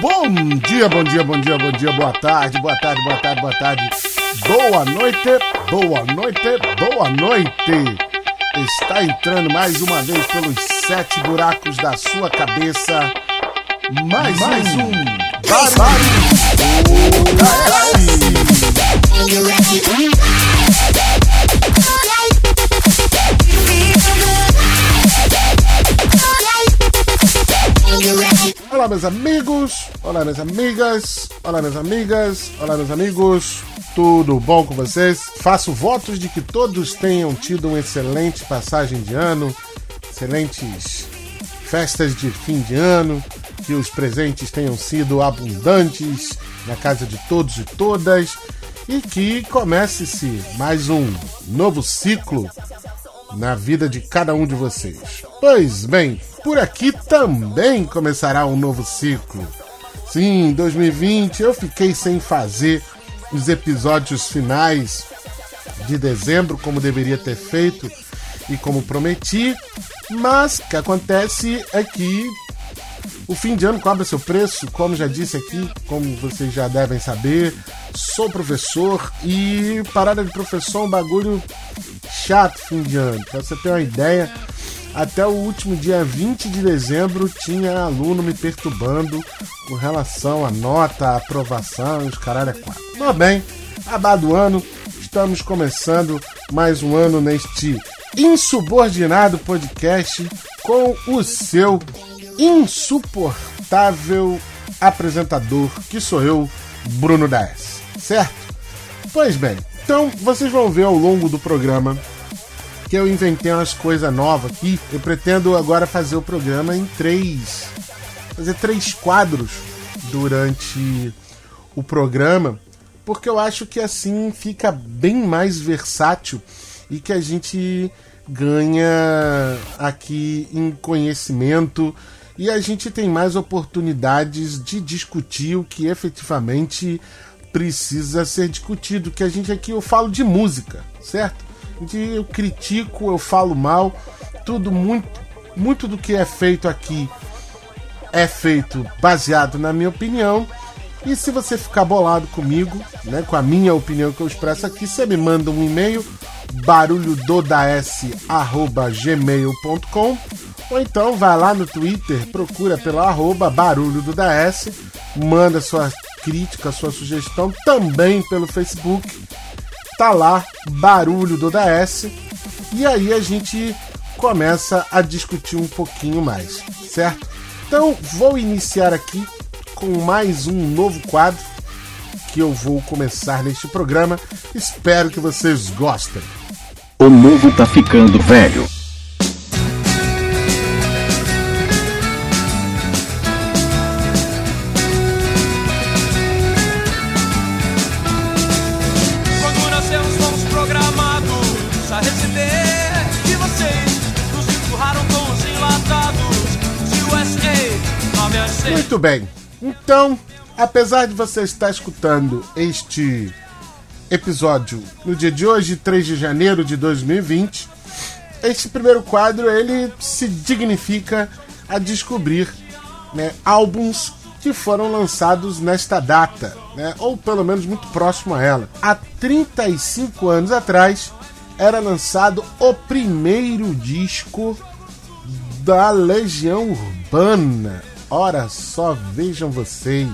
Bom dia, bom dia, bom dia, bom dia, boa tarde, boa tarde, boa tarde, boa tarde. Boa noite, boa noite, boa noite. Está entrando mais uma vez pelos sete buracos da sua cabeça. Mais, mais um. Olá, meus amigos, olá, minhas amigas, olá, minhas amigas, olá, meus amigos, tudo bom com vocês? Faço votos de que todos tenham tido uma excelente passagem de ano, excelentes festas de fim de ano, que os presentes tenham sido abundantes na casa de todos e todas e que comece-se mais um novo ciclo na vida de cada um de vocês. Pois bem, por aqui também começará um novo ciclo. Sim, 2020 eu fiquei sem fazer os episódios finais de dezembro como deveria ter feito e como prometi, mas o que acontece é que o fim de ano cobra seu preço, como já disse aqui, como vocês já devem saber. Sou professor e parada de professor é um bagulho chato fim de ano. Pra você ter uma ideia, até o último dia 20 de dezembro tinha aluno me perturbando com relação à nota, à aprovação os caralho é quatro. Mas bem, acabado o ano, estamos começando mais um ano neste insubordinado podcast com o seu insuportável apresentador, que sou eu, Bruno Daes, certo? Pois bem, então vocês vão ver ao longo do programa que eu inventei umas coisas novas aqui. Eu pretendo agora fazer o programa em três. fazer três quadros durante o programa, porque eu acho que assim fica bem mais versátil e que a gente ganha aqui em conhecimento e a gente tem mais oportunidades de discutir o que efetivamente precisa ser discutido. Que a gente aqui eu falo de música, certo? Eu critico, eu falo mal, tudo muito, muito do que é feito aqui é feito baseado na minha opinião. E se você ficar bolado comigo, né, com a minha opinião que eu expresso aqui, você me manda um e-mail barulhododas@gmail.com ou então vai lá no Twitter, procura pela arroba barulho do DS, manda sua crítica, sua sugestão também pelo Facebook. Tá lá, barulho do DS. E aí a gente começa a discutir um pouquinho mais, certo? Então vou iniciar aqui com mais um novo quadro que eu vou começar neste programa. Espero que vocês gostem. O novo tá ficando velho. Muito bem. Então, apesar de você estar escutando este episódio no dia de hoje, 3 de janeiro de 2020, este primeiro quadro ele se dignifica a descobrir né, álbuns que foram lançados nesta data, né, ou pelo menos muito próximo a ela. Há 35 anos atrás era lançado o primeiro disco da Legião Urbana. Ora só, vejam vocês.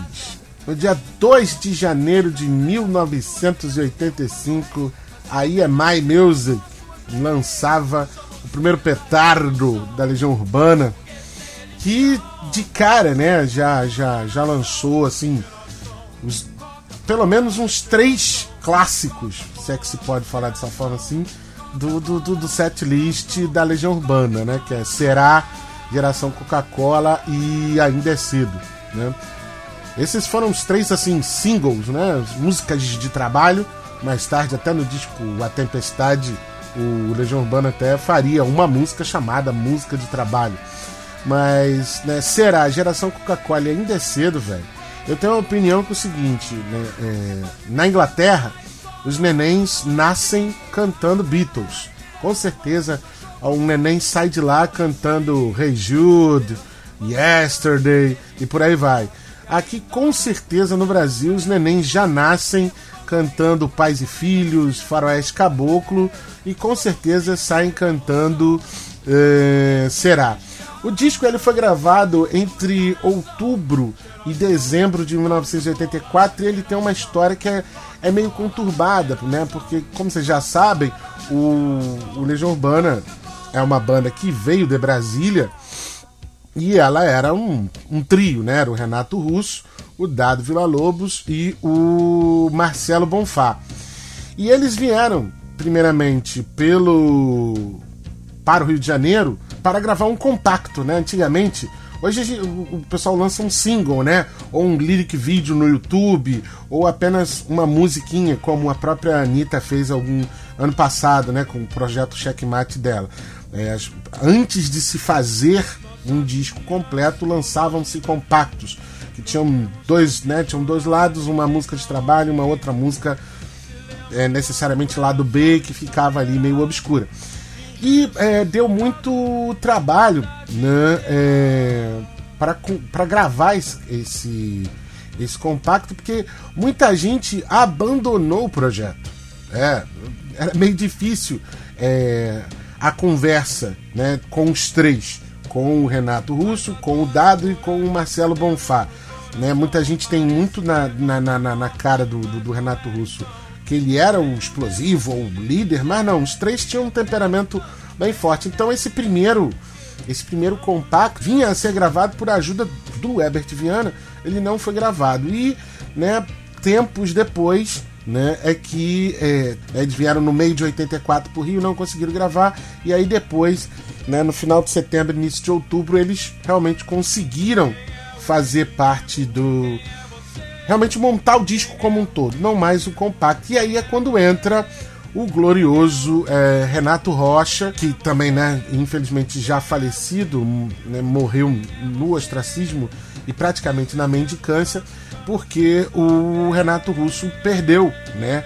No dia 2 de janeiro de 1985, a EMI Music lançava o primeiro petardo da Legião Urbana, que de cara, né, já já já lançou assim os- pelo menos uns três clássicos, se é que se pode falar dessa forma assim, do, do, do, do da Legião Urbana, né? Que é Será, Geração Coca-Cola e Ainda é Cedo, né? Esses foram os três, assim, singles, né? Músicas de trabalho. Mais tarde, até no disco A Tempestade, o Legião Urbana até faria uma música chamada Música de Trabalho. Mas, né, será? Geração Coca-Cola ainda é cedo, velho. Eu tenho uma opinião que é o seguinte, né? é, na Inglaterra, os nenéns nascem cantando Beatles. Com certeza, um neném sai de lá cantando Hey Jude, Yesterday e por aí vai. aqui com certeza no Brasil os nenéns já nascem cantando Pais e Filhos, Faroeste Caboclo e com certeza saem cantando é, Será. O disco ele foi gravado entre outubro e dezembro de 1984 e ele tem uma história que é, é meio conturbada, né? Porque, como vocês já sabem, o, o Legião Urbana é uma banda que veio de Brasília e ela era um, um trio, né? Era o Renato Russo, o Dado Villa-Lobos e o Marcelo Bonfá. E eles vieram, primeiramente, pelo para o Rio de Janeiro para gravar um compacto, né? Antigamente, hoje o pessoal lança um single, né? Ou um lyric vídeo no YouTube, ou apenas uma musiquinha, como a própria Anitta fez algum ano passado, né? Com o projeto Checkmate dela. É, antes de se fazer um disco completo, lançavam-se compactos que tinham dois, né, tinham dois lados, uma música de trabalho e uma outra música é, necessariamente lado B que ficava ali meio obscura. E é, deu muito trabalho né, é, para gravar esse, esse, esse compacto, porque muita gente abandonou o projeto. É, era meio difícil é, a conversa né, com os três com o Renato Russo, com o Dado e com o Marcelo Bonfá. Né? Muita gente tem muito na, na, na, na cara do, do, do, Renato Russo que ele era o explosivo ou o líder, mas não, os três tinham um temperamento bem forte. Então esse primeiro esse primeiro compacto vinha a ser gravado por ajuda do Herbert Viana, ele não foi gravado. E né, tempos depois né, é que é, eles vieram no meio de 84 para o Rio, não conseguiram gravar, e aí depois, né, no final de setembro, início de outubro, eles realmente conseguiram fazer parte do. realmente montar o disco como um todo, não mais o compacto. E aí é quando entra o glorioso é, Renato Rocha, que também, né, infelizmente já falecido, né, morreu no ostracismo e praticamente na mendicância, porque o Renato Russo perdeu, né,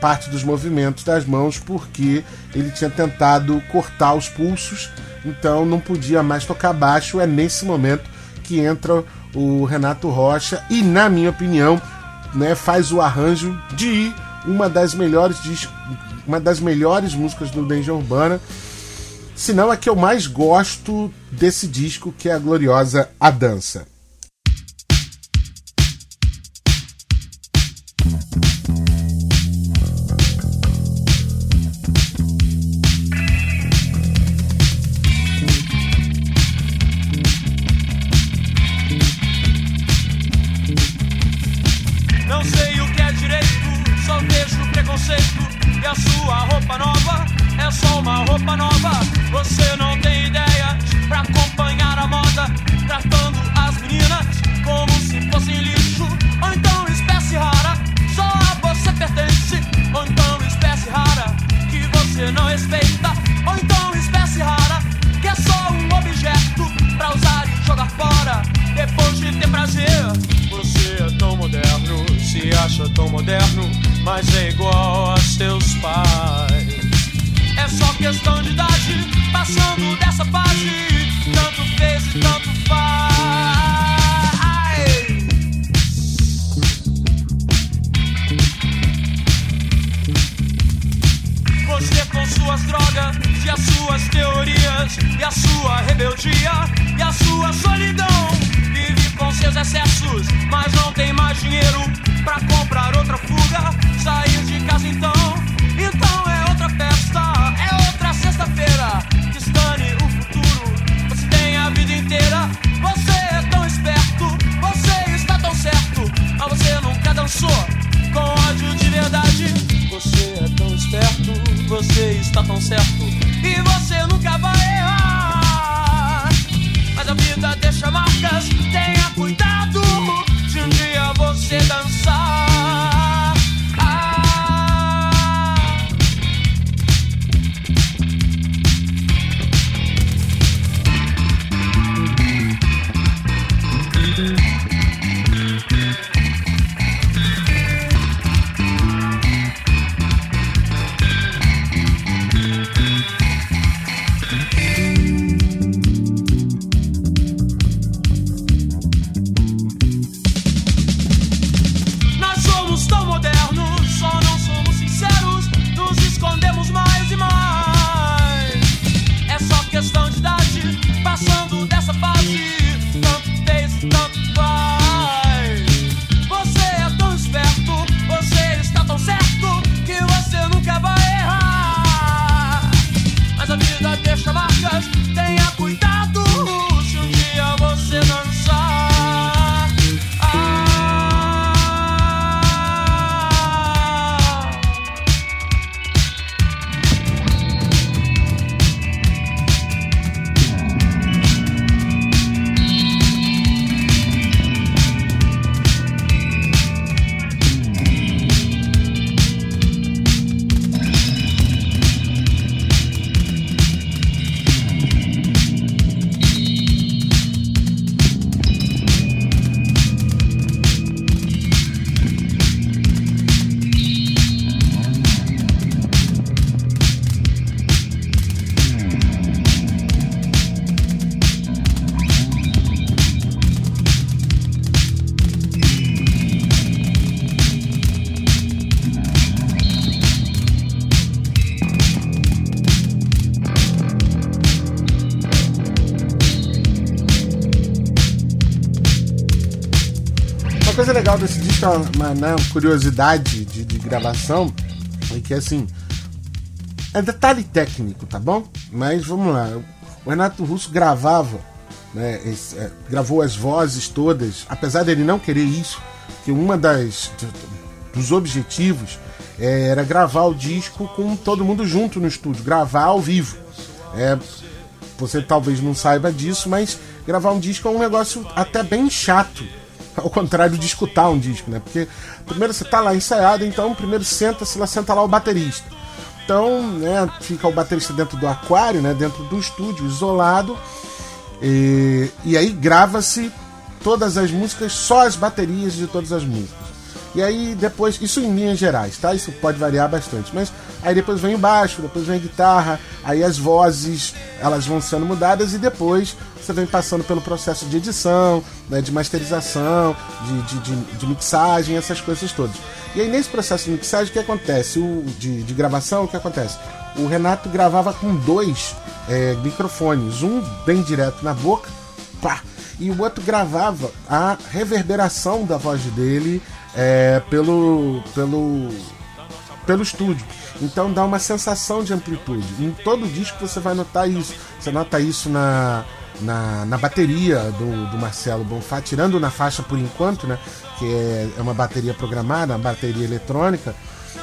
parte dos movimentos das mãos porque ele tinha tentado cortar os pulsos, então não podia mais tocar baixo. É nesse momento que entra o Renato Rocha e, na minha opinião, né, faz o arranjo de uma das melhores uma das melhores músicas do Danger Urbana, se não a que eu mais gosto desse disco, que é a gloriosa A Dança. Uma, né, uma curiosidade de, de gravação, é que assim. É detalhe técnico, tá bom? Mas vamos lá. O Renato Russo gravava, né, esse- é, gravou as vozes todas, apesar dele não querer isso, que uma das dos objetivos é, era gravar o disco com todo mundo junto no estúdio, gravar ao vivo. É, você talvez não saiba disso, mas gravar um disco é um negócio até bem chato. Ao contrário de escutar um disco, né? Porque primeiro você tá lá ensaiado, então primeiro senta-se lá, senta lá o baterista. Então, né, fica o baterista dentro do aquário, né, dentro do estúdio, isolado. E, e aí grava-se todas as músicas, só as baterias de todas as músicas. E aí depois, isso em linhas gerais, tá? Isso pode variar bastante, mas aí depois vem o baixo, depois vem a guitarra, aí as vozes, elas vão sendo mudadas e depois você vem passando pelo processo de edição, né, de masterização, de, de, de, de mixagem, essas coisas todas. E aí nesse processo de mixagem, o que acontece? O, de, de gravação, o que acontece? O Renato gravava com dois é, microfones, um bem direto na boca, pá, e o outro gravava a reverberação da voz dele é, pelo, pelo, pelo estúdio. Então dá uma sensação de amplitude. Em todo disco você vai notar isso. Você nota isso na, na, na bateria do, do Marcelo Bonfá, tirando na faixa por enquanto, né? Que é, é uma bateria programada, uma bateria eletrônica.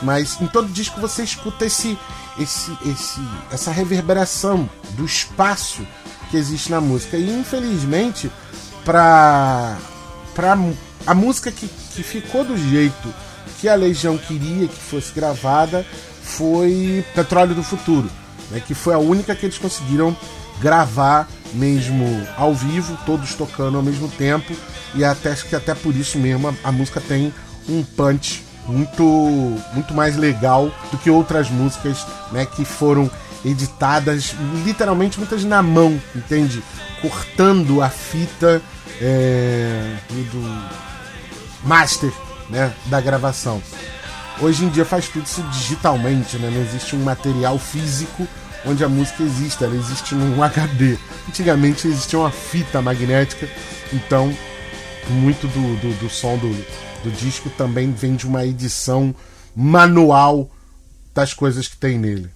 Mas em todo disco você escuta esse, esse, esse, essa reverberação do espaço que existe na música. E infelizmente, para a música que, que ficou do jeito que a Legião queria que fosse gravada foi Petróleo do Futuro, né, que foi a única que eles conseguiram gravar mesmo ao vivo, todos tocando ao mesmo tempo, e até que até por isso mesmo a, a música tem um punch muito muito mais legal do que outras músicas, né, que foram editadas literalmente muitas na mão, entende? Cortando a fita é, do master né, da gravação. Hoje em dia faz tudo isso digitalmente, né? não existe um material físico onde a música existe, ela existe num HD. Antigamente existia uma fita magnética, então muito do, do, do som do, do disco também vem de uma edição manual das coisas que tem nele.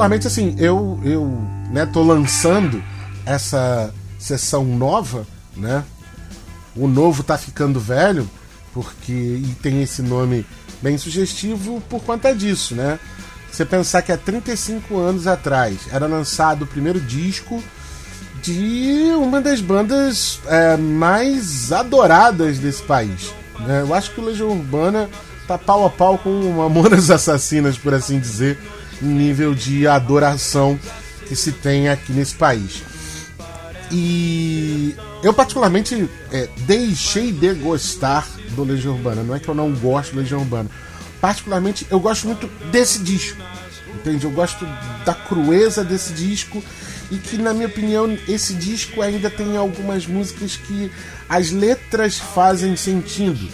Particularmente assim, eu eu, né, tô lançando essa sessão nova, né? O novo tá ficando velho, porque e tem esse nome bem sugestivo por conta disso, né? Você pensar que há 35 anos atrás era lançado o primeiro disco de uma das bandas é, mais adoradas desse país. Né? Eu acho que o Legião Urbana tá pau a pau com Mamonas Assassinas, por assim dizer, nível de adoração que se tem aqui nesse país. E eu particularmente é, deixei de gostar do Legião Urbana. Não é que eu não gosto do Legião Urbana. Particularmente eu gosto muito desse disco. Entende? Eu gosto da crueza desse disco e que, na minha opinião, esse disco ainda tem algumas músicas que as letras fazem sentido.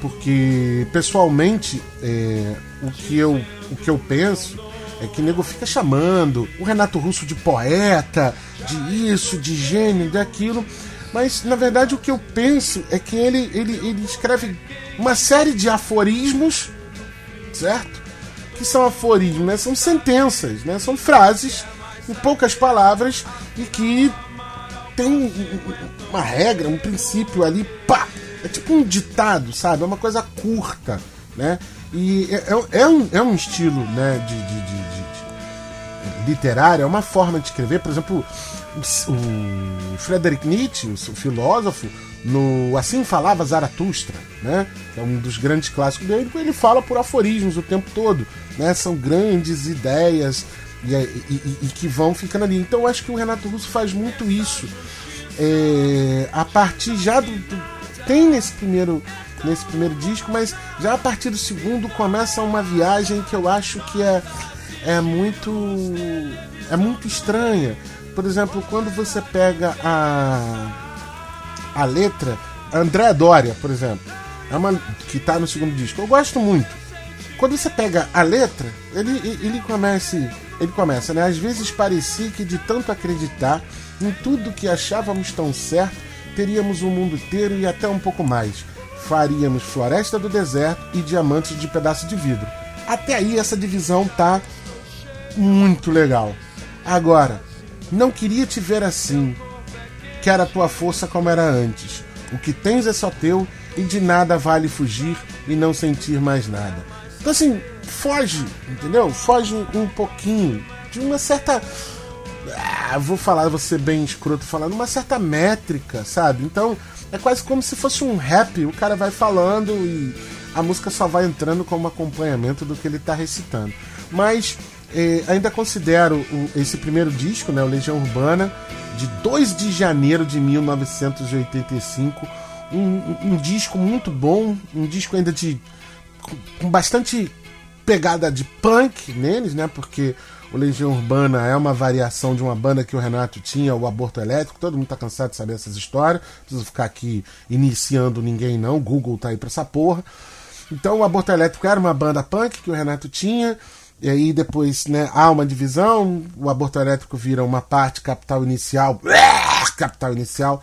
Porque, pessoalmente, é, o, que eu, o que eu penso é que o nego fica chamando o Renato Russo de poeta, de isso, de gênio, daquilo. Mas, na verdade, o que eu penso é que ele, ele, ele escreve uma série de aforismos, certo? Que são aforismos, né? São sentenças, né? São frases em poucas palavras e que tem uma regra, um princípio ali, pá! É tipo um ditado, sabe? É uma coisa curta, né? E é, é, é um, é um estilo né, de, de, de, de, literário, é uma forma de escrever. Por exemplo, o, o Friedrich Nietzsche, o filósofo, no Assim Falava Zaratustra, né? Que é um dos grandes clássicos dele, ele fala por aforismos o tempo todo, né? São grandes ideias e, e, e, que vão ficando ali. Então eu acho que o Renato Russo faz muito isso. É, a partir já do, do, Tem nesse primeiro, nesse primeiro disco, mas já a partir do segundo começa uma viagem que eu acho que é, é muito. é muito estranha. Por exemplo, quando você pega a, a letra André Doria, por exemplo, é uma que está no segundo disco, eu gosto muito. Quando você pega a letra, ele, ele começa ele começa, né? Às vezes parecia que de tanto acreditar em tudo que achávamos tão certo, teríamos o mundo inteiro e até um pouco mais. Faríamos floresta do deserto e diamantes de pedaço de vidro. Até aí essa divisão tá muito legal. Agora, não queria te ver assim. Quer a tua força como era antes. O que tens é só teu e de nada vale fugir e não sentir mais nada. Então assim, foge, entendeu? Foge um pouquinho de uma certa. Ah, vou falar, vou ser bem escroto falando, uma certa métrica, sabe? Então é quase como se fosse um rap, o cara vai falando e a música só vai entrando como acompanhamento do que ele está recitando. Mas eh, ainda considero o, esse primeiro disco, né, o Legião Urbana, de 2 de janeiro de 1985, um, um, um disco muito bom, um disco ainda de com bastante pegada de punk neles, né? Porque o Legião Urbana é uma variação de uma banda que o Renato tinha, o Aborto Elétrico. Todo mundo tá cansado de saber essas histórias. Preciso ficar aqui iniciando ninguém, não. Google tá aí pra essa porra. Então o Aborto Elétrico era uma banda punk que o Renato tinha. E aí depois, né, há uma divisão, o Aborto Elétrico vira uma parte capital inicial, capital inicial,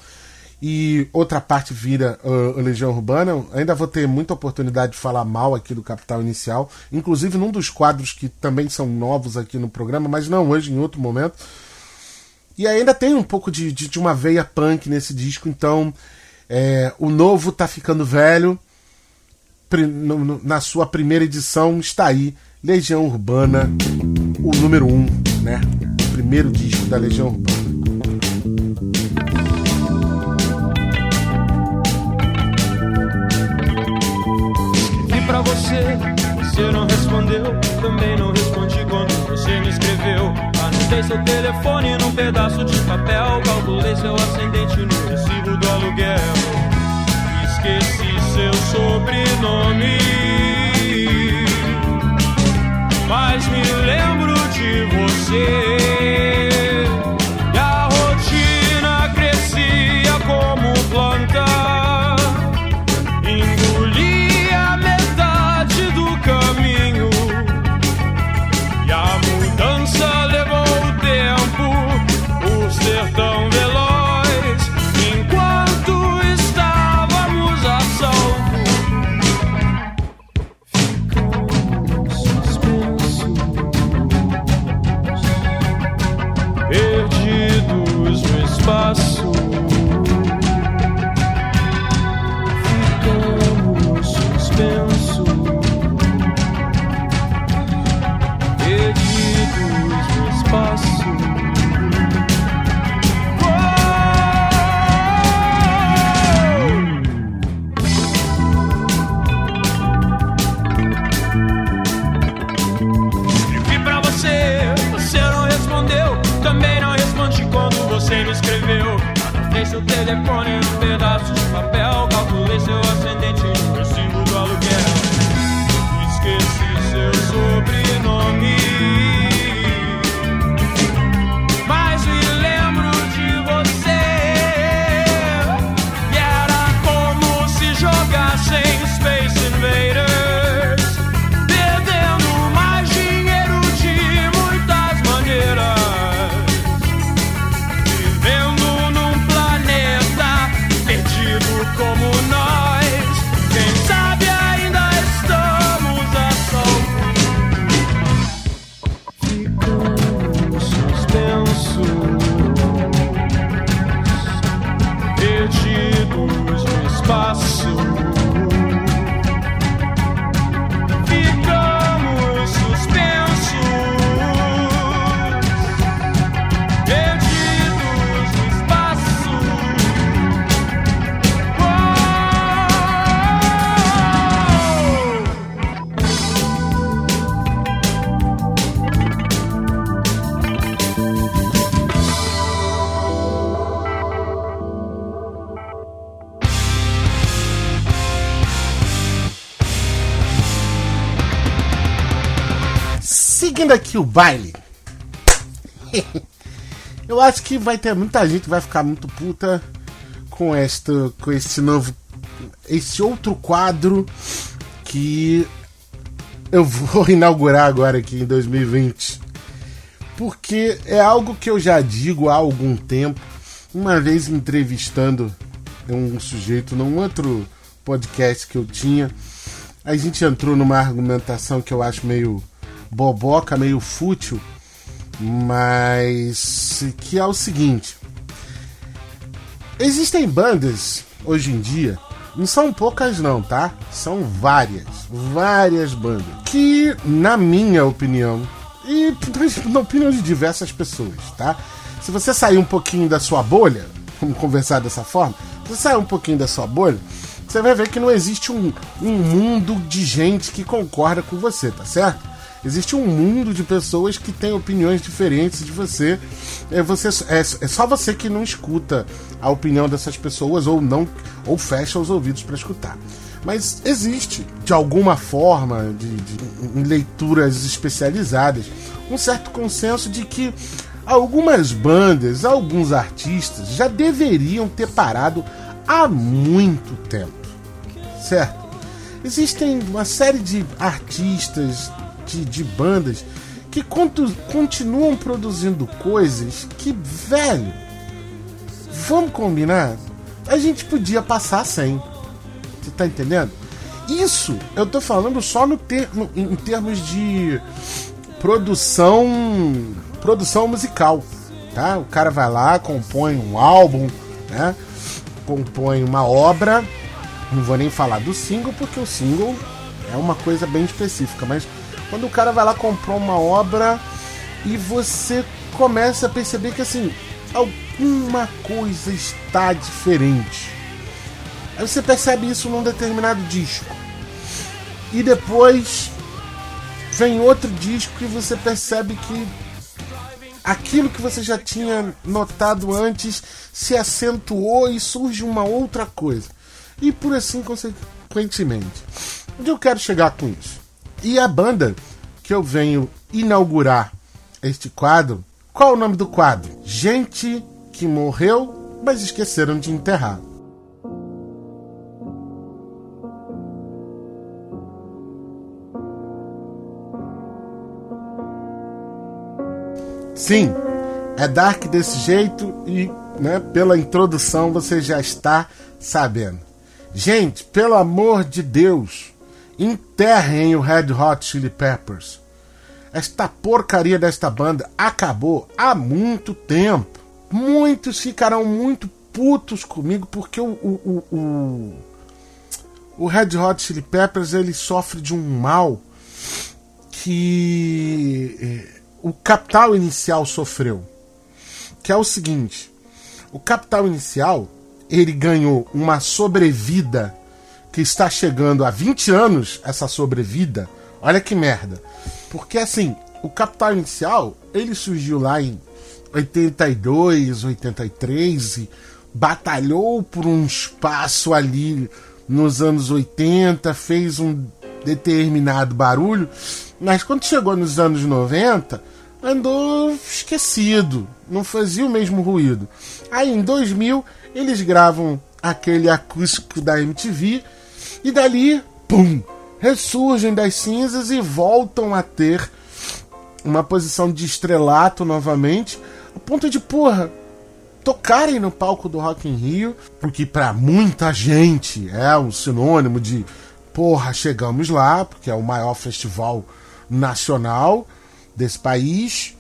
e outra parte vira uh, Legião Urbana. Ainda vou ter muita oportunidade de falar mal aqui do Capital Inicial, inclusive num dos quadros que também são novos aqui no programa, mas não hoje, em outro momento. E ainda tem um pouco de, de, de uma veia punk nesse disco, então é, o novo tá ficando velho. Na sua primeira edição está aí Legião Urbana, o número 1, um, né? O primeiro disco da Legião Urbana. Você. Você não respondeu, também não respondi quando você me escreveu. Anotei seu telefone num pedaço de papel. Calculei seu ascendente no recibo do aluguel. Esqueci seu sobrenome. Mas me lembro de você. Seguindo aqui o baile. Eu acho que vai ter muita gente que vai ficar muito puta com esta, com esse novo, esse outro quadro que eu vou inaugurar agora aqui em 2020. Porque é algo que eu já digo há algum tempo, uma vez entrevistando um sujeito num outro podcast que eu tinha, a gente entrou numa argumentação que eu acho meio boboca, meio fútil, mas que é o seguinte: existem bandas hoje em dia, não são poucas não, tá? São várias, várias bandas que, na minha opinião, e na opinião de diversas pessoas, tá? Se você sair um pouquinho da sua bolha, vamos conversar dessa forma, se você sair um pouquinho da sua bolha, você vai ver que não existe um, um mundo de gente que concorda com você, tá certo? Existe um mundo de pessoas que têm opiniões diferentes de você. É, você é, é só você que não escuta a opinião dessas pessoas ou não ou fecha os ouvidos para escutar. Mas existe, de alguma forma, de, de- em leituras especializadas, um certo consenso de que algumas bandas, alguns artistas já deveriam ter parado há muito tempo certo? Existem uma série de artistas, de, de bandas, que continuam produzindo coisas que, velho, vamos combinar? A gente podia passar sem. Você tá entendendo? Isso eu tô falando só no ter, no- em termos de produção produção musical, tá? O cara vai lá, compõe um álbum, né? Compõe uma obra. Não vou nem falar do single porque o single é uma coisa bem específica, mas quando o cara vai lá comprar uma obra e você começa a perceber que assim, alguma coisa está diferente. Aí você percebe isso num determinado disco. E depois vem outro disco e você percebe que aquilo que você já tinha notado antes se acentuou e surge uma outra coisa. E por assim consequentemente. Onde eu quero chegar com isso? E a banda que eu venho inaugurar este quadro, qual é o nome do quadro? Gente que morreu, mas esqueceram de enterrar. Sim, é dark desse jeito e, né, pela introdução você já está sabendo. Gente, pelo amor de Deus, enterrem o Red Hot Chili Peppers. Esta porcaria desta banda acabou há muito tempo. Muitos ficarão muito putos comigo porque o, o, o, o, o Red Hot Chili Peppers ele sofre de um mal que eh, o capital inicial sofreu. Que é o seguinte: o capital inicial ele ganhou uma sobrevida que está chegando a 20 anos, essa sobrevida. Olha que merda. Porque assim, o capital inicial ele surgiu lá em 82, 83 e batalhou por um espaço ali nos anos 80, fez um determinado barulho, mas quando chegou nos anos 90, andou esquecido, não fazia o mesmo ruído. Aí em 2000 eles gravam aquele acústico da MTV e dali, pum, ressurgem das cinzas e voltam a ter uma posição de estrelato novamente, a ponto de, porra, tocarem no palco do Rock in Rio, o que para muita gente é um sinônimo de, porra, chegamos lá, porque é o maior festival nacional desse país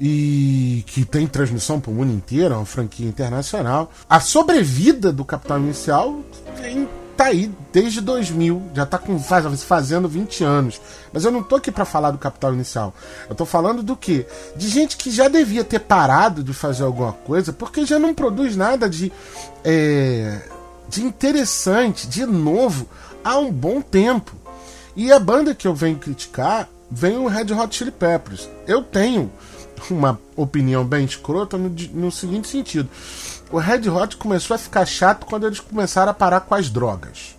e que tem transmissão para o mundo inteiro, é uma franquia internacional. A sobrevida do Capital Inicial tem, tá aí desde 2000, já tá com, faz, fazendo 20 anos. Mas eu não tô aqui para falar do Capital Inicial. Eu tô falando do quê? De gente que já devia ter parado de fazer alguma coisa, porque já não produz nada de, é, de interessante, de novo, há um bom tempo. E a banda que eu venho criticar vem o Red Hot Chili Peppers. Eu tenho uma opinião bem escrota no, no seguinte sentido. O Red Hot começou a ficar chato quando eles começaram a parar com as drogas.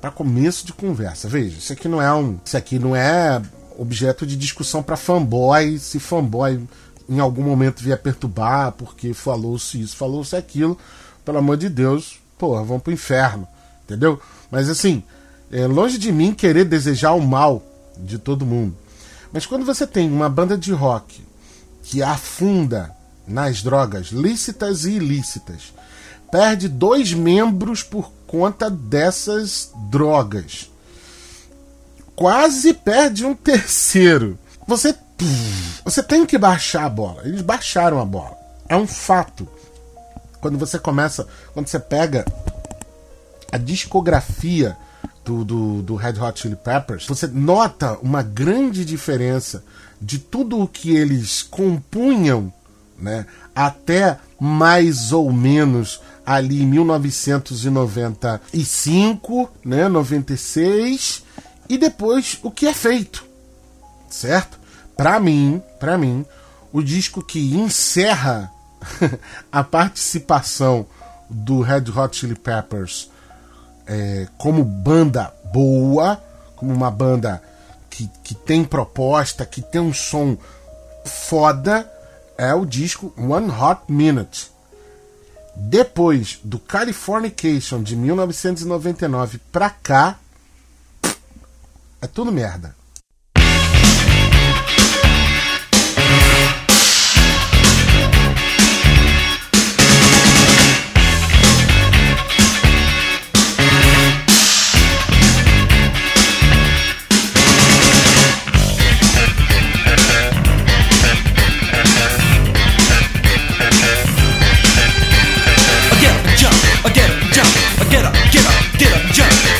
Para começo de conversa. Veja, isso aqui não é um, isso aqui não é objeto de discussão para fanboy, se fanboy em algum momento vier perturbar porque falou-se isso, falou-se aquilo, pelo amor de Deus, porra, vão pro inferno, entendeu? Mas assim, é longe de mim querer desejar o mal de todo mundo. Mas quando você tem uma banda de rock que afunda nas drogas lícitas e ilícitas, perde dois membros por conta dessas drogas, quase perde um terceiro. Você, você tem que baixar a bola. Eles baixaram a bola. É um fato. Quando você começa, quando você pega a discografia do, do, do Red Hot Chili Peppers, você nota uma grande diferença de tudo o que eles compunham né, até mais ou menos ali em 1995, né, 96 e depois o que é feito, certo? Para mim, para mim, o disco que encerra a participação do Red Hot Chili Peppers é, como banda boa, como uma banda que, que tem proposta, que tem um som foda, é o disco One Hot Minute. Depois do Californication de 1999 pra cá, é tudo merda. Get up, get up, jump.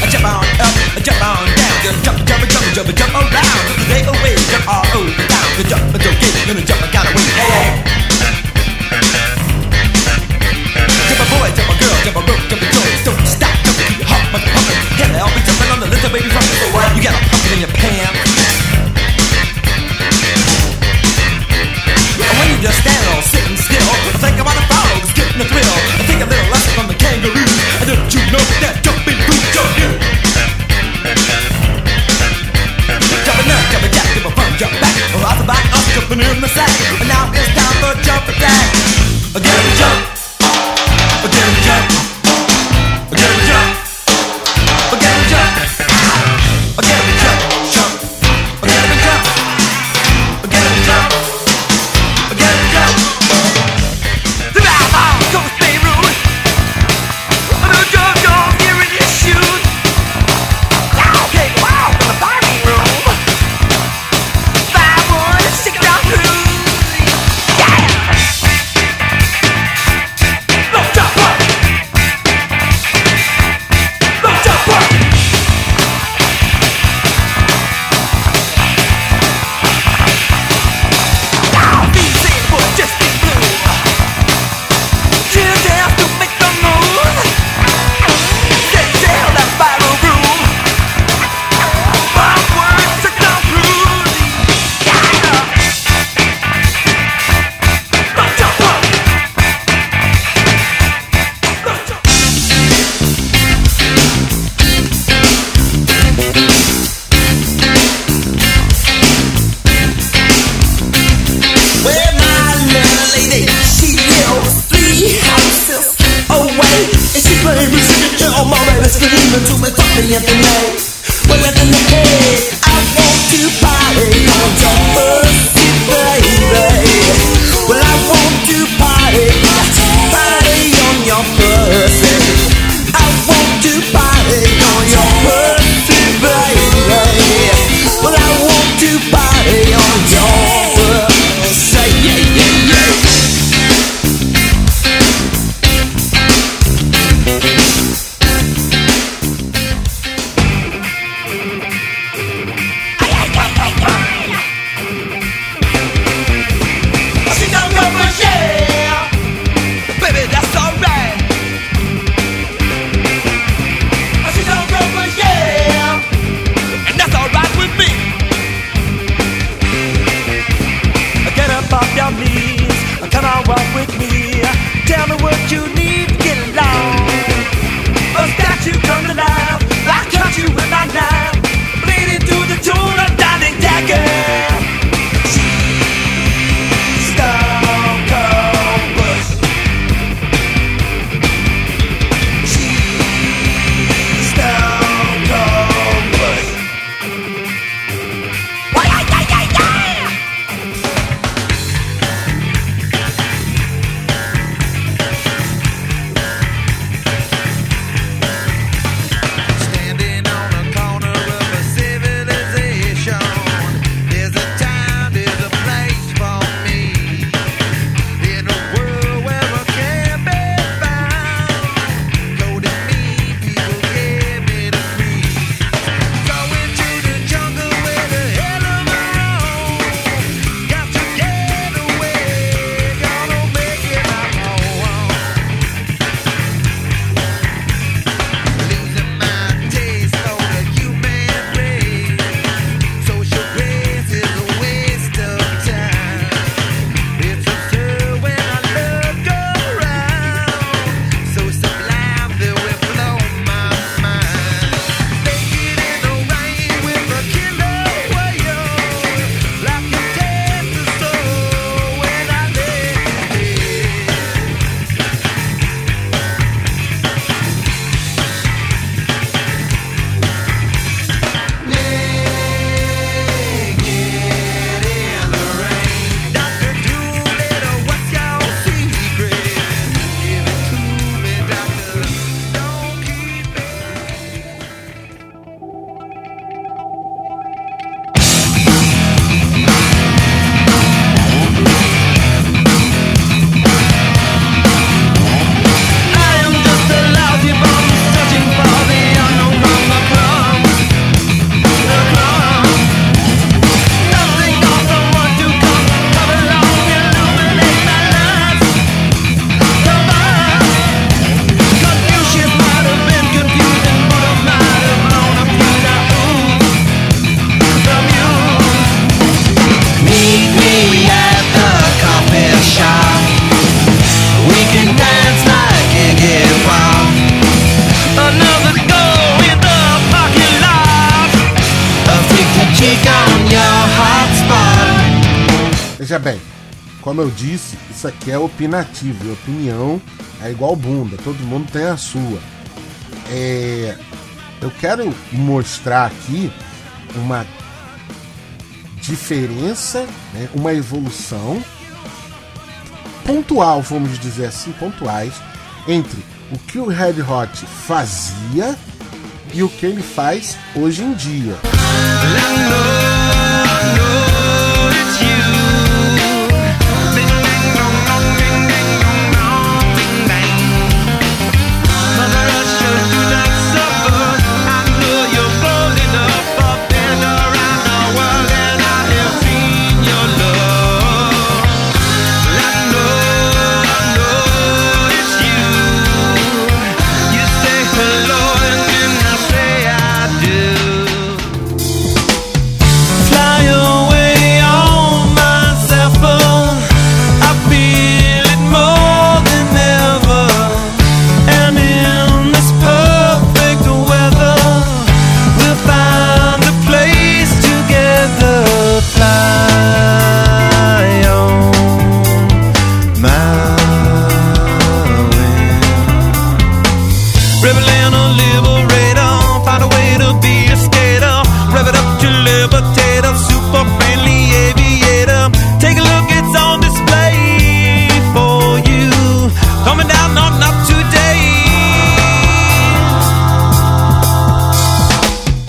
Veja bem, como eu disse, isso aqui é opinativo. E opinião é igual bunda, todo mundo tem a sua. É, eu quero mostrar aqui uma diferença, né, uma evolução pontual, vamos dizer assim, pontuais, entre o que o Red Hot fazia e o que ele faz hoje em dia.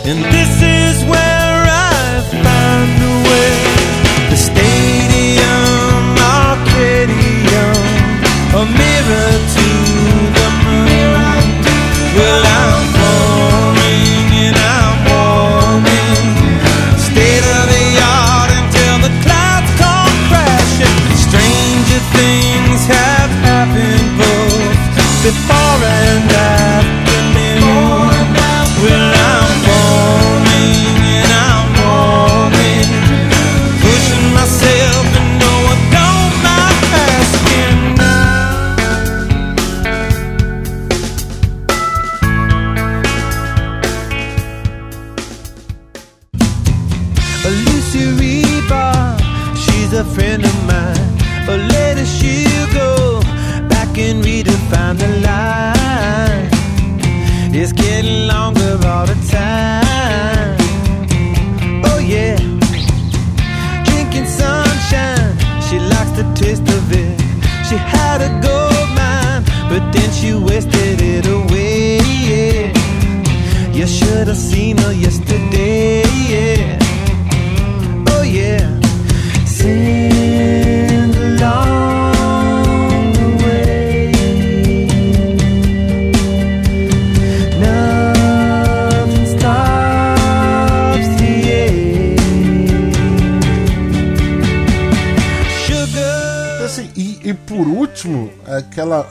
And this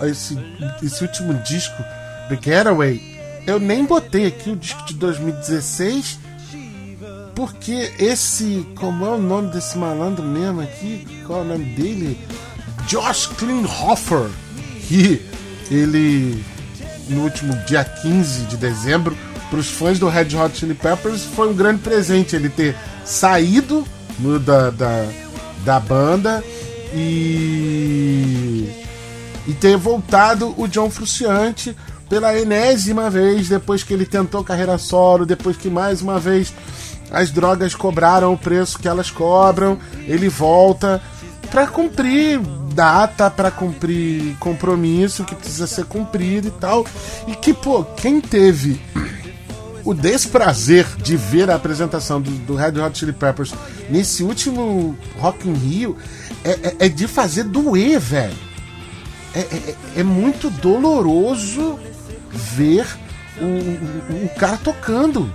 esse, esse último disco, The Getaway, eu nem botei aqui o disco de 2016, porque esse. Como é o nome desse malandro mesmo aqui? Qual é o nome dele? Josh Klinghoffer, que ele, no último dia 15 de dezembro, para os fãs do Red Hot Chili Peppers, foi um grande presente ele ter saído no- da, da, da banda e e ter voltado o John Frusciante pela enésima vez, depois que ele tentou carreira solo, depois que mais uma vez as drogas cobraram o preço que elas cobram, ele volta para cumprir data, para cumprir compromisso que precisa ser cumprido e tal. E que, pô, quem teve o desprazer de ver a apresentação do, do Red Hot Chili Peppers nesse último Rock in Rio é, é- é de fazer doer, velho. É, é- é muito doloroso ver o, o- o cara tocando.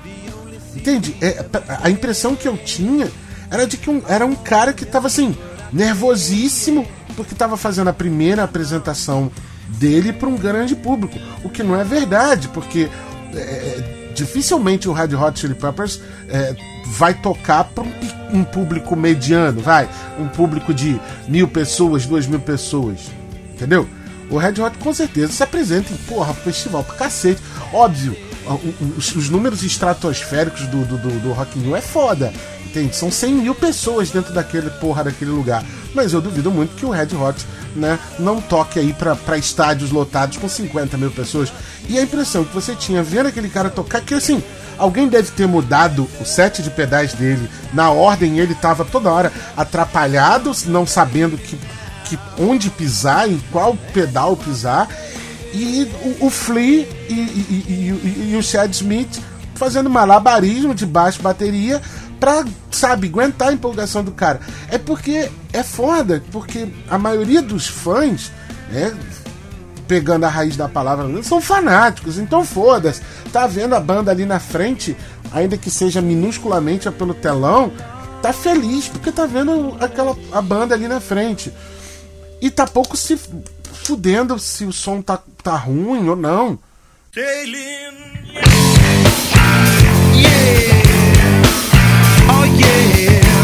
Entende? É, a impressão que eu tinha era de que um- era um cara que tava assim, nervosíssimo, porque tava fazendo a primeira apresentação dele para um grande público. O que não é verdade, porque é, dificilmente o Red Hot Chili Peppers é, vai tocar para um, um público mediano, vai, um público de mil pessoas, duas mil pessoas, entendeu? O Red Hot com certeza se apresenta em porra, festival pra cacete. Óbvio, os, os números estratosféricos do, do, do, do Rock in Rio é foda. Entende? São 100 mil pessoas dentro daquele porra daquele lugar. Mas eu duvido muito que o Red Hot né, não toque aí pra, pra estádios lotados com 50 mil pessoas. E a impressão que você tinha vendo aquele cara tocar, que assim, alguém deve ter mudado o set de pedais dele na ordem, ele tava toda hora atrapalhado, não sabendo que que onde pisar, em qual pedal pisar, e o, o Flea e, e- e- e- o Chad Smith fazendo malabarismo de baixo bateria pra, sabe, aguentar a empolgação do cara. É porque é foda, porque a maioria dos fãs, né, pegando a raiz da palavra, são fanáticos, então foda-se. Tá vendo a banda ali na frente, ainda que seja minusculamente pelo telão, tá feliz porque tá vendo aquela a banda ali na frente. E tá pouco se fudendo se o som tá, tá ruim ou não. Kaylin, Oh yeah. Yeah.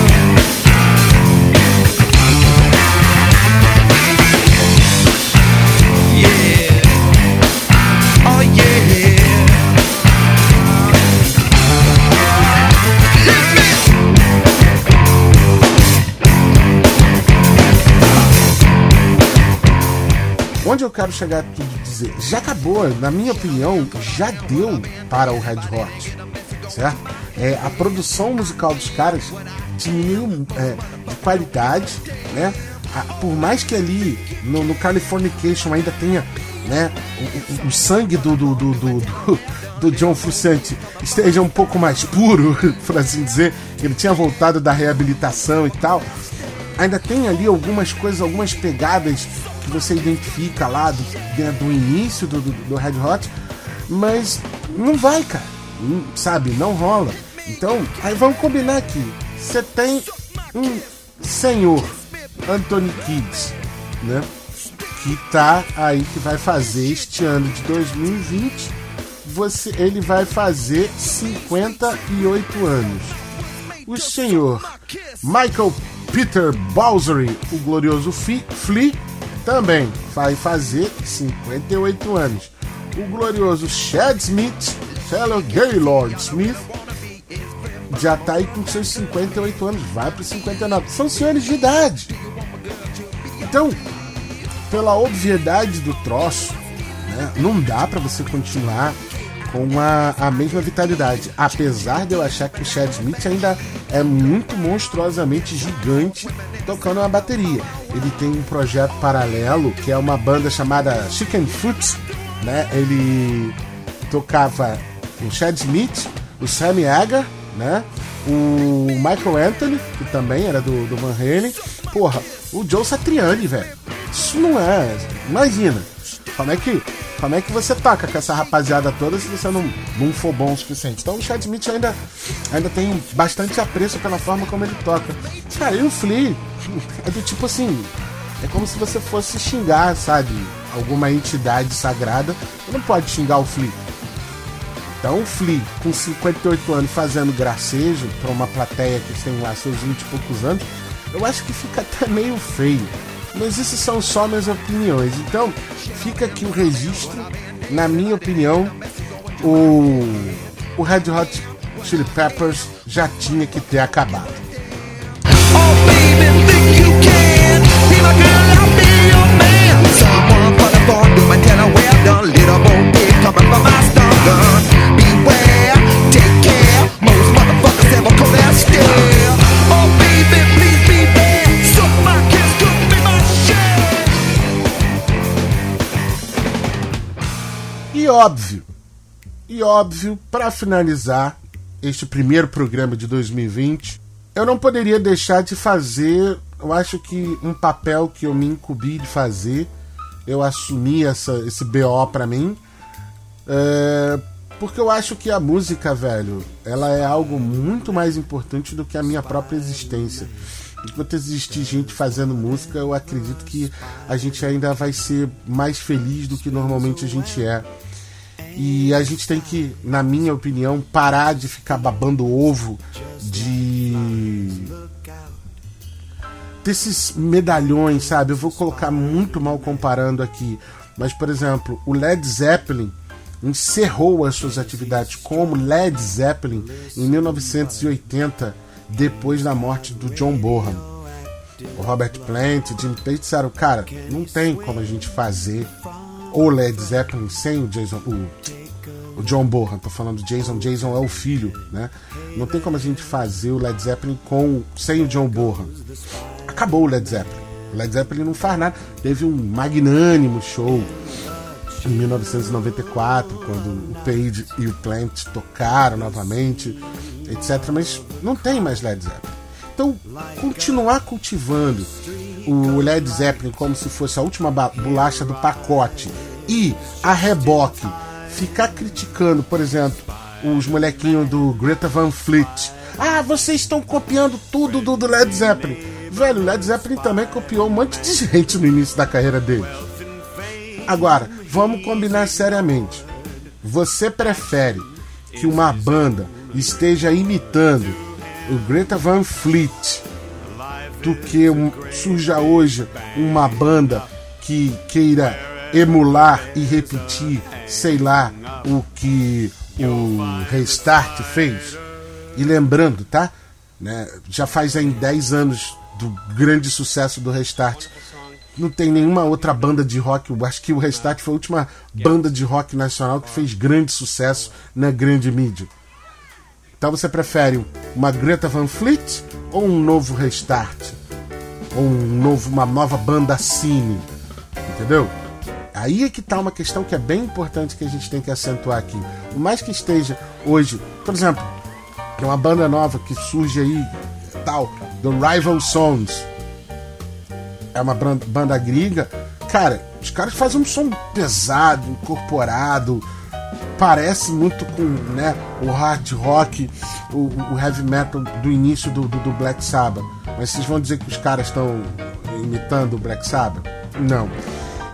Onde eu quero chegar de dizer, já acabou, na minha opinião, já deu para o Red Hot, certo? É, a produção musical dos caras diminuiu é, de qualidade, né? Por mais que ali no, no Californication ainda tenha né, o, o- o sangue do, do, do, do, do- do John Frusciante esteja um pouco mais puro, por assim dizer, ele tinha voltado da reabilitação e tal, ainda tem ali algumas coisas, algumas pegadas que você identifica lá do, né, do início do, do, do Red Hot, mas não vai, cara. Sabe? Não rola. Então, aí vamos combinar aqui. Você tem um senhor, Anthony Kids, né? Que tá aí, que vai fazer este ano de 2020. Você, ele vai fazer 58 anos. O senhor Michael Peter Bowsery, o glorioso Flea, também vai fazer 58 anos. O glorioso Chad Smith, fellow Gaylord Smith, já tá aí com seus 58 anos, vai para 59. São senhores de idade. Então, pela obviedade do troço, né, não dá para você continuar com a, a mesma vitalidade. Apesar de eu achar que o Chad Smith ainda é muito monstruosamente gigante tocando uma bateria. Ele tem um projeto paralelo que é uma banda chamada Chicken Foot, né? Ele tocava o Chad Smith, o Sammy Hagar, né? O Michael Anthony, que também era do, do Van Halen. Porra, o Joe Satriani, velho. Isso não é. Imagina. Como é que. Como é que você toca com essa rapaziada toda se você não, não for bom o suficiente? Então o Chad Smith ainda, ainda tem bastante apreço pela forma como ele toca. Cara, e o Flea é do tipo assim. É como se você fosse xingar, sabe? Alguma entidade sagrada. Você não pode xingar o Flea. Então o Flea, com 58 anos, fazendo gracejo para uma plateia que tem lá seus 20 e poucos anos, eu acho que fica até meio feio. Mas isso são só minhas opiniões. Então, fica aqui o registro. Na minha opinião, o, o Red Hot Chili Peppers já tinha que ter acabado. Oh, baby, óbvio, e óbvio, para finalizar este primeiro programa de 2020, eu não poderia deixar de fazer, eu acho que um papel que eu me incumbi de fazer, eu assumi essa, esse BO pra mim, é, porque eu acho que a música, velho, ela é algo muito mais importante do que a minha própria existência. Enquanto existir gente fazendo música, eu acredito que a gente ainda vai ser mais feliz do que normalmente a gente é. E a gente tem que, na minha opinião, parar de ficar babando ovo de. desses medalhões, sabe? Eu vou colocar muito mal comparando aqui. Mas, por exemplo, o Led Zeppelin encerrou as suas atividades como Led Zeppelin em 1980, depois da morte do John Bonham. O Robert Plant Jimmy Page disseram, cara, não tem como a gente fazer o Led Zeppelin sem o Jason, o, o John Bonham. Tô falando Jason, Jason é o filho, né? Não tem como a gente fazer o Led Zeppelin com sem o John Bonham. Acabou o Led Zeppelin. O Led Zeppelin não faz nada. Teve um magnânimo show em 1994, quando o Page e o Plant tocaram novamente, etc. Mas não tem mais Led Zeppelin. Então, continuar cultivando o Led Zeppelin como se fosse a última bolacha do pacote e a reboque ficar criticando, por exemplo, os molequinhos do Greta Van Fleet. Ah, vocês estão copiando tudo do, Led Zeppelin. Velho, o Led Zeppelin também copiou um monte de gente no início da carreira deles. Agora, vamos combinar seriamente. Você prefere que uma banda esteja imitando o Greta Van Fleet do que um- surja hoje uma banda que queira emular e repetir, sei lá, o que o Restart fez? E lembrando, tá? Né, já faz aí 10 anos do grande sucesso do Restart. Não tem nenhuma outra banda de rock. Eu acho que o Restart foi a última banda de rock nacional que fez grande sucesso na grande mídia. Então você prefere uma Greta Van Fleet ou um novo Restart? Ou um novo, uma nova banda cine? Entendeu? Aí é que tá uma questão que é bem importante que a gente tem que acentuar aqui. Por mais que esteja hoje, por exemplo, tem uma banda nova que surge aí, tal, The Rival Sons. É uma banda gringa. Cara, os caras fazem um som pesado, incorporado, parece muito com né, o hard rock, o, o heavy metal do início do, do, do Black Sabbath. Mas vocês vão dizer que os caras estão imitando o Black Sabbath? Não.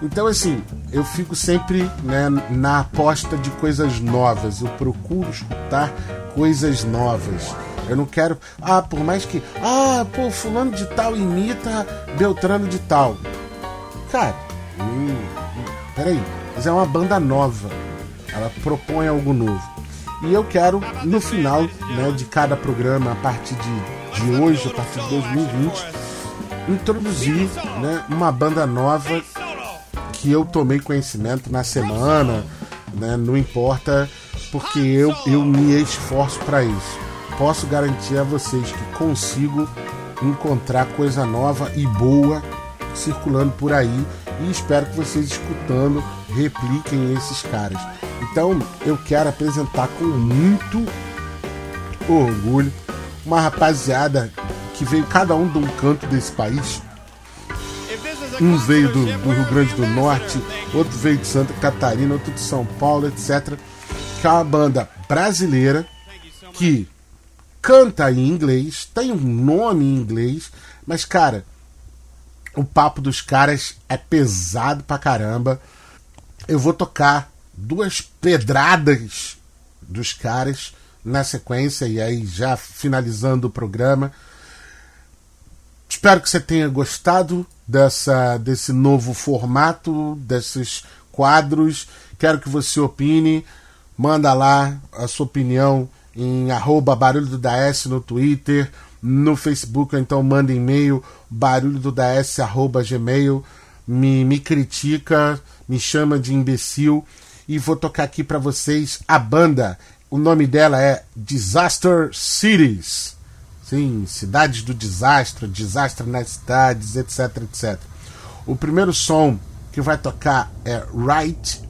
Então, assim, eu fico sempre né, na aposta de coisas novas. Eu procuro escutar coisas novas. Eu não quero. Ah, por mais que. Ah, pô, fulano de tal imita Beltrano de tal. Cara, hum, peraí. Mas é uma banda nova. Ela propõe algo novo. E eu quero, no final né, de cada programa, a partir de, de hoje, a partir de 2020, introduzir né, uma banda nova que eu tomei conhecimento na semana, né, não importa, porque eu, eu me esforço para isso. Posso garantir a vocês que consigo encontrar coisa nova e boa circulando por aí e espero que vocês escutando repliquem esses caras. Então eu quero apresentar com muito orgulho uma rapaziada que veio cada um de um canto desse país. Um veio do, do Rio Grande do Norte, outro veio de Santa Catarina, outro de São Paulo, etc. Que é uma banda brasileira que canta em inglês, tem um nome em inglês, mas cara, o papo dos caras é pesado pra caramba. Eu vou tocar duas pedradas dos caras na sequência e aí já finalizando o programa. Espero que você tenha gostado dessa desse novo formato, desses quadros. Quero que você opine. Manda lá a sua opinião em arroba barulho do DS no Twitter, no Facebook, ou então manda e-mail barulho do DS arroba gmail, me, me critica, me chama de imbecil e vou tocar aqui para vocês a banda. O nome dela é Disaster Cities. Sim, cidades do desastre, desastre nas cidades, etc, etc. O primeiro som que vai tocar é Right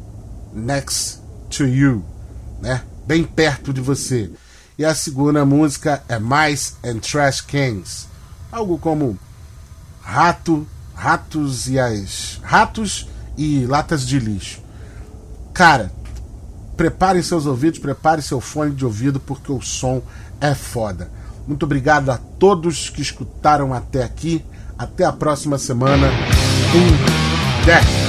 Next to You, né? Bem perto de você. E a segunda música é Mice and Trash Cans. Algo como rato, ratos e as ratos e latas de lixo. Cara, prepare seus ouvidos, prepare seu fone de ouvido porque o som é foda. Muito obrigado a todos que escutaram até aqui. Até a próxima semana. Um 10.